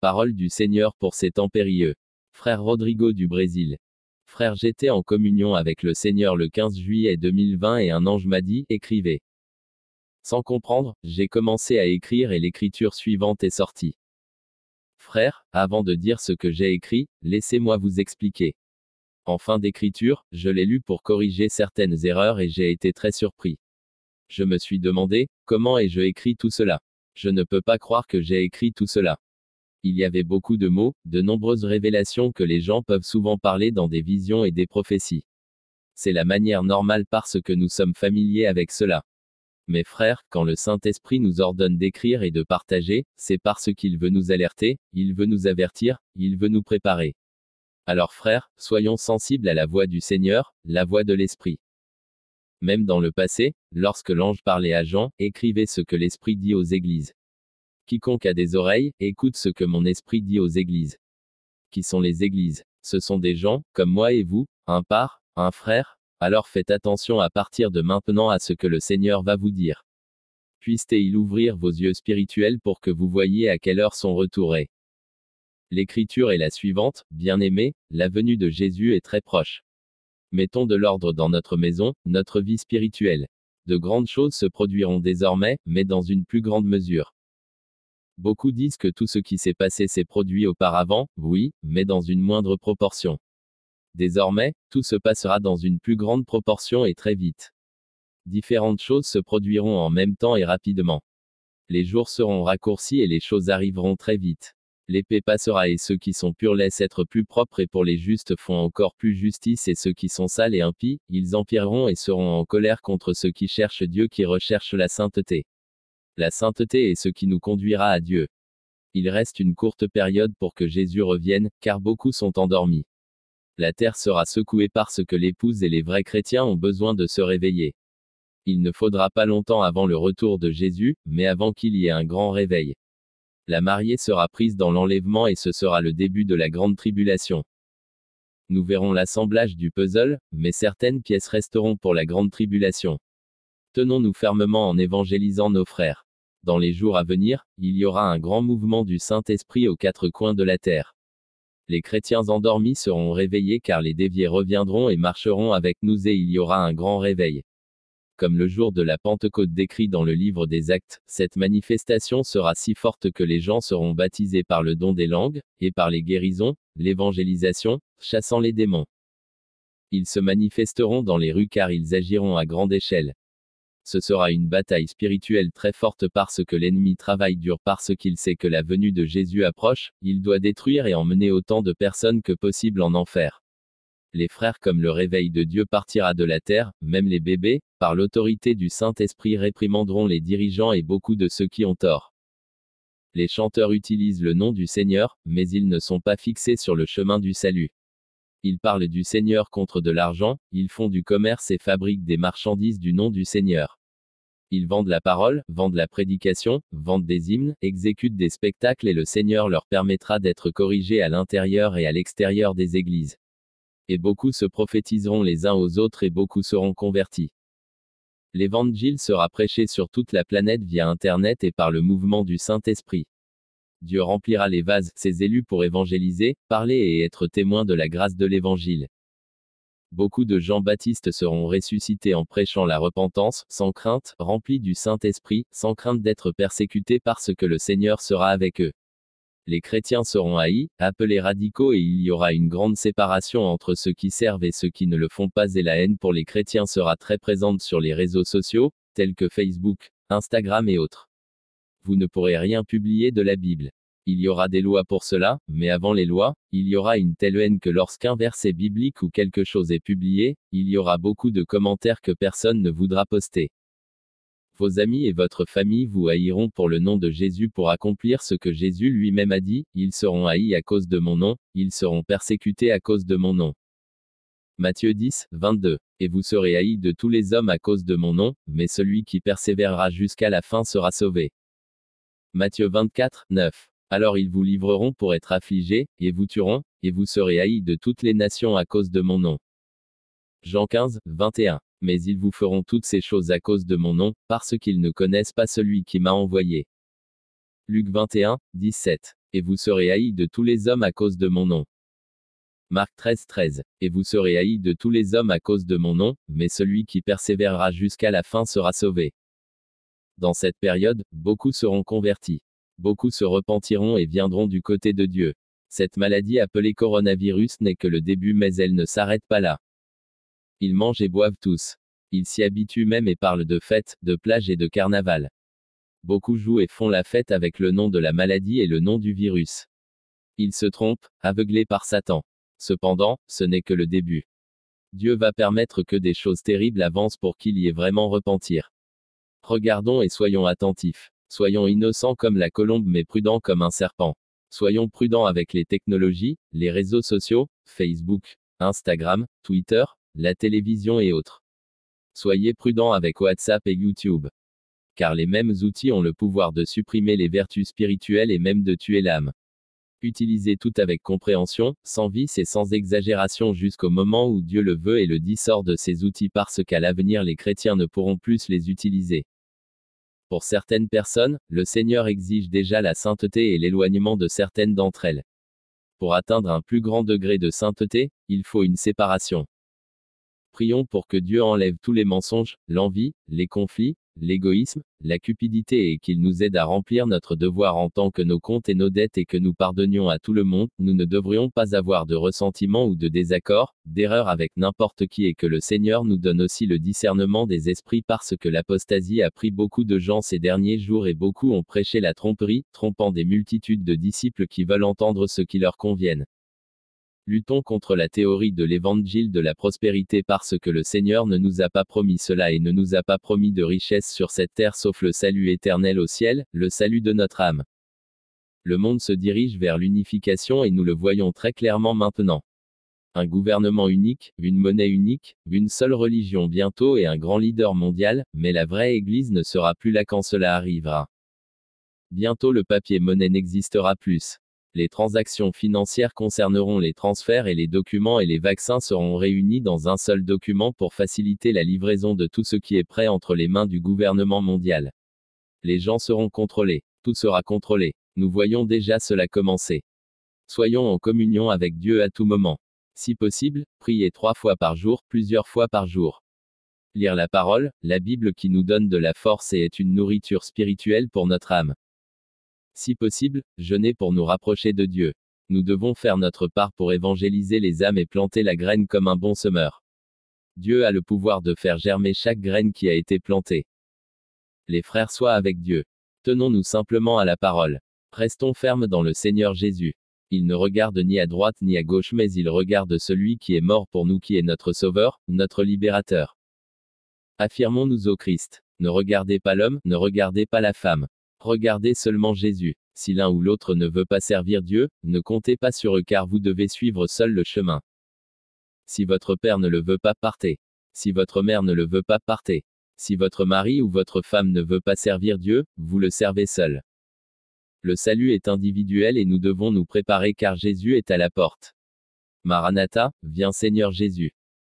Parole du Seigneur pour ces temps périlleux. Frère Rodrigo du Brésil. Frère, j'étais en communion avec le Seigneur le 15 juillet 2020 et un ange m'a dit, écrivez. Sans comprendre, j'ai commencé à écrire et l'écriture suivante est sortie. Frère, avant de dire ce que j'ai écrit, laissez-moi vous expliquer. En fin d'écriture, je l'ai lu pour corriger certaines erreurs et j'ai été très surpris. Je me suis demandé, comment ai-je écrit tout cela? Je ne peux pas croire que j'ai écrit tout cela. Il y avait beaucoup de mots, de nombreuses révélations que les gens peuvent souvent parler dans des visions et des prophéties. C'est la manière normale parce que nous sommes familiers avec cela. Mes frères, quand le Saint-Esprit nous ordonne d'écrire et de partager, c'est parce qu'il veut nous alerter, il veut nous avertir, il veut nous préparer. Alors frères, soyons sensibles à la voix du Seigneur, la voix de l'Esprit. Même dans le passé, lorsque l'ange parlait à Jean, écrivez ce que l'Esprit dit aux églises. Quiconque a des oreilles, écoute ce que mon esprit dit aux églises. Qui sont les églises? Ce sont des gens, comme moi et vous, un par, un frère, alors faites attention à partir de maintenant à ce que le Seigneur va vous dire. Puisse-t-il ouvrir vos yeux spirituels pour que vous voyiez à quelle heure son retour. L'écriture est la suivante, bien-aimé, la venue de Jésus est très proche. Mettons de l'ordre dans notre maison, notre vie spirituelle. De grandes choses se produiront désormais, mais dans une plus grande mesure. Beaucoup disent que tout ce qui s'est passé s'est produit auparavant, oui, mais dans une moindre proportion. Désormais, tout se passera dans une plus grande proportion et très vite. Différentes choses se produiront en même temps et rapidement. Les jours seront raccourcis et les choses arriveront très vite. L'épée passera et ceux qui sont purs laissent être plus propres et pour les justes font encore plus justice et ceux qui sont sales et impies, ils empireront et seront en colère contre ceux qui cherchent Dieu qui recherchent la sainteté. La sainteté est ce qui nous conduira à Dieu. Il reste une courte période pour que Jésus revienne, car beaucoup sont endormis. La terre sera secouée parce que l'épouse et les vrais chrétiens ont besoin de se réveiller. Il ne faudra pas longtemps avant le retour de Jésus, mais avant qu'il y ait un grand réveil. La mariée sera prise dans l'enlèvement et ce sera le début de la grande tribulation. Nous verrons l'assemblage du puzzle, mais certaines pièces resteront pour la grande tribulation. Tenons-nous fermement en évangélisant nos frères. Dans les jours à venir, il y aura un grand mouvement du Saint-Esprit aux quatre coins de la terre. Les chrétiens endormis seront réveillés car les déviés reviendront et marcheront avec nous et il y aura un grand réveil. Comme le jour de la Pentecôte décrit dans le livre des Actes, cette manifestation sera si forte que les gens seront baptisés par le don des langues, et par les guérisons, l'évangélisation, chassant les démons. Ils se manifesteront dans les rues car ils agiront à grande échelle ce sera une bataille spirituelle très forte parce que l'ennemi travaille dur parce qu'il sait que la venue de Jésus approche, il doit détruire et emmener autant de personnes que possible en enfer. Les frères comme le réveil de Dieu partira de la terre, même les bébés, par l'autorité du Saint-Esprit réprimanderont les dirigeants et beaucoup de ceux qui ont tort. Les chanteurs utilisent le nom du Seigneur, mais ils ne sont pas fixés sur le chemin du salut. Ils parlent du Seigneur contre de l'argent, ils font du commerce et fabriquent des marchandises du nom du Seigneur. Ils vendent la parole, vendent la prédication, vendent des hymnes, exécutent des spectacles et le Seigneur leur permettra d'être corrigés à l'intérieur et à l'extérieur des églises. Et beaucoup se prophétiseront les uns aux autres et beaucoup seront convertis. L'évangile sera prêché sur toute la planète via Internet et par le mouvement du Saint-Esprit. Dieu remplira les vases, ses élus pour évangéliser, parler et être témoins de la grâce de l'Évangile. Beaucoup de Jean-Baptiste seront ressuscités en prêchant la repentance, sans crainte, remplis du Saint-Esprit, sans crainte d'être persécutés parce que le Seigneur sera avec eux. Les chrétiens seront haïs, appelés radicaux et il y aura une grande séparation entre ceux qui servent et ceux qui ne le font pas et la haine pour les chrétiens sera très présente sur les réseaux sociaux, tels que Facebook, Instagram et autres vous ne pourrez rien publier de la Bible. Il y aura des lois pour cela, mais avant les lois, il y aura une telle haine que lorsqu'un verset biblique ou quelque chose est publié, il y aura beaucoup de commentaires que personne ne voudra poster. Vos amis et votre famille vous haïront pour le nom de Jésus pour accomplir ce que Jésus lui-même a dit, ils seront haïs à cause de mon nom, ils seront persécutés à cause de mon nom. Matthieu 10, 22. Et vous serez haïs de tous les hommes à cause de mon nom, mais celui qui persévérera jusqu'à la fin sera sauvé. Matthieu 24, 9. Alors ils vous livreront pour être affligés, et vous tueront, et vous serez haïs de toutes les nations à cause de mon nom. Jean 15, 21. Mais ils vous feront toutes ces choses à cause de mon nom, parce qu'ils ne connaissent pas celui qui m'a envoyé. Luc 21, 17. Et vous serez haïs de tous les hommes à cause de mon nom. Marc 13, 13. Et vous serez haïs de tous les hommes à cause de mon nom, mais celui qui persévérera jusqu'à la fin sera sauvé. Dans cette période, beaucoup seront convertis. Beaucoup se repentiront et viendront du côté de Dieu. Cette maladie appelée coronavirus n'est que le début mais elle ne s'arrête pas là. Ils mangent et boivent tous. Ils s'y habituent même et parlent de fêtes, de plages et de carnaval. Beaucoup jouent et font la fête avec le nom de la maladie et le nom du virus. Ils se trompent, aveuglés par Satan. Cependant, ce n'est que le début. Dieu va permettre que des choses terribles avancent pour qu'il y ait vraiment repentir. Regardons et soyons attentifs. Soyons innocents comme la colombe mais prudents comme un serpent. Soyons prudents avec les technologies, les réseaux sociaux, Facebook, Instagram, Twitter, la télévision et autres. Soyez prudents avec WhatsApp et YouTube. Car les mêmes outils ont le pouvoir de supprimer les vertus spirituelles et même de tuer l'âme. Utilisez tout avec compréhension, sans vice et sans exagération jusqu'au moment où Dieu le veut et le dit sort de ces outils parce qu'à l'avenir les chrétiens ne pourront plus les utiliser. Pour certaines personnes, le Seigneur exige déjà la sainteté et l'éloignement de certaines d'entre elles. Pour atteindre un plus grand degré de sainteté, il faut une séparation. Prions pour que Dieu enlève tous les mensonges, l'envie, les conflits, l'égoïsme, la cupidité et qu'il nous aide à remplir notre devoir en tant que nos comptes et nos dettes et que nous pardonnions à tout le monde, nous ne devrions pas avoir de ressentiment ou de désaccord, d'erreur avec n'importe qui et que le Seigneur nous donne aussi le discernement des esprits parce que l'apostasie a pris beaucoup de gens ces derniers jours et beaucoup ont prêché la tromperie, trompant des multitudes de disciples qui veulent entendre ce qui leur convienne. Luttons contre la théorie de l'évangile de la prospérité parce que le Seigneur ne nous a pas promis cela et ne nous a pas promis de richesse sur cette terre sauf le salut éternel au ciel, le salut de notre âme. Le monde se dirige vers l'unification et nous le voyons très clairement maintenant. Un gouvernement unique, une monnaie unique, une seule religion bientôt et un grand leader mondial, mais la vraie Église ne sera plus là quand cela arrivera. Bientôt le papier monnaie n'existera plus. Les transactions financières concerneront les transferts et les documents et les vaccins seront réunis dans un seul document pour faciliter la livraison de tout ce qui est prêt entre les mains du gouvernement mondial. Les gens seront contrôlés. Tout sera contrôlé. Nous voyons déjà cela commencer. Soyons en communion avec Dieu à tout moment. Si possible, priez trois fois par jour, plusieurs fois par jour. Lire la parole, la Bible qui nous donne de la force et est une nourriture spirituelle pour notre âme. Si possible, jeûner pour nous rapprocher de Dieu. Nous devons faire notre part pour évangéliser les âmes et planter la graine comme un bon semeur. Dieu a le pouvoir de faire germer chaque graine qui a été plantée. Les frères soient avec Dieu. Tenons-nous simplement à la parole. Restons fermes dans le Seigneur Jésus. Il ne regarde ni à droite ni à gauche mais il regarde celui qui est mort pour nous qui est notre Sauveur, notre Libérateur. Affirmons-nous au Christ. Ne regardez pas l'homme, ne regardez pas la femme. Regardez seulement Jésus. Si l'un ou l'autre ne veut pas servir Dieu, ne comptez pas sur eux car vous devez suivre seul le chemin. Si votre père ne le veut pas, partez. Si votre mère ne le veut pas, partez. Si votre mari ou votre femme ne veut pas servir Dieu, vous le servez seul. Le salut est individuel et nous devons nous préparer car Jésus est à la porte. Maranatha, viens Seigneur Jésus.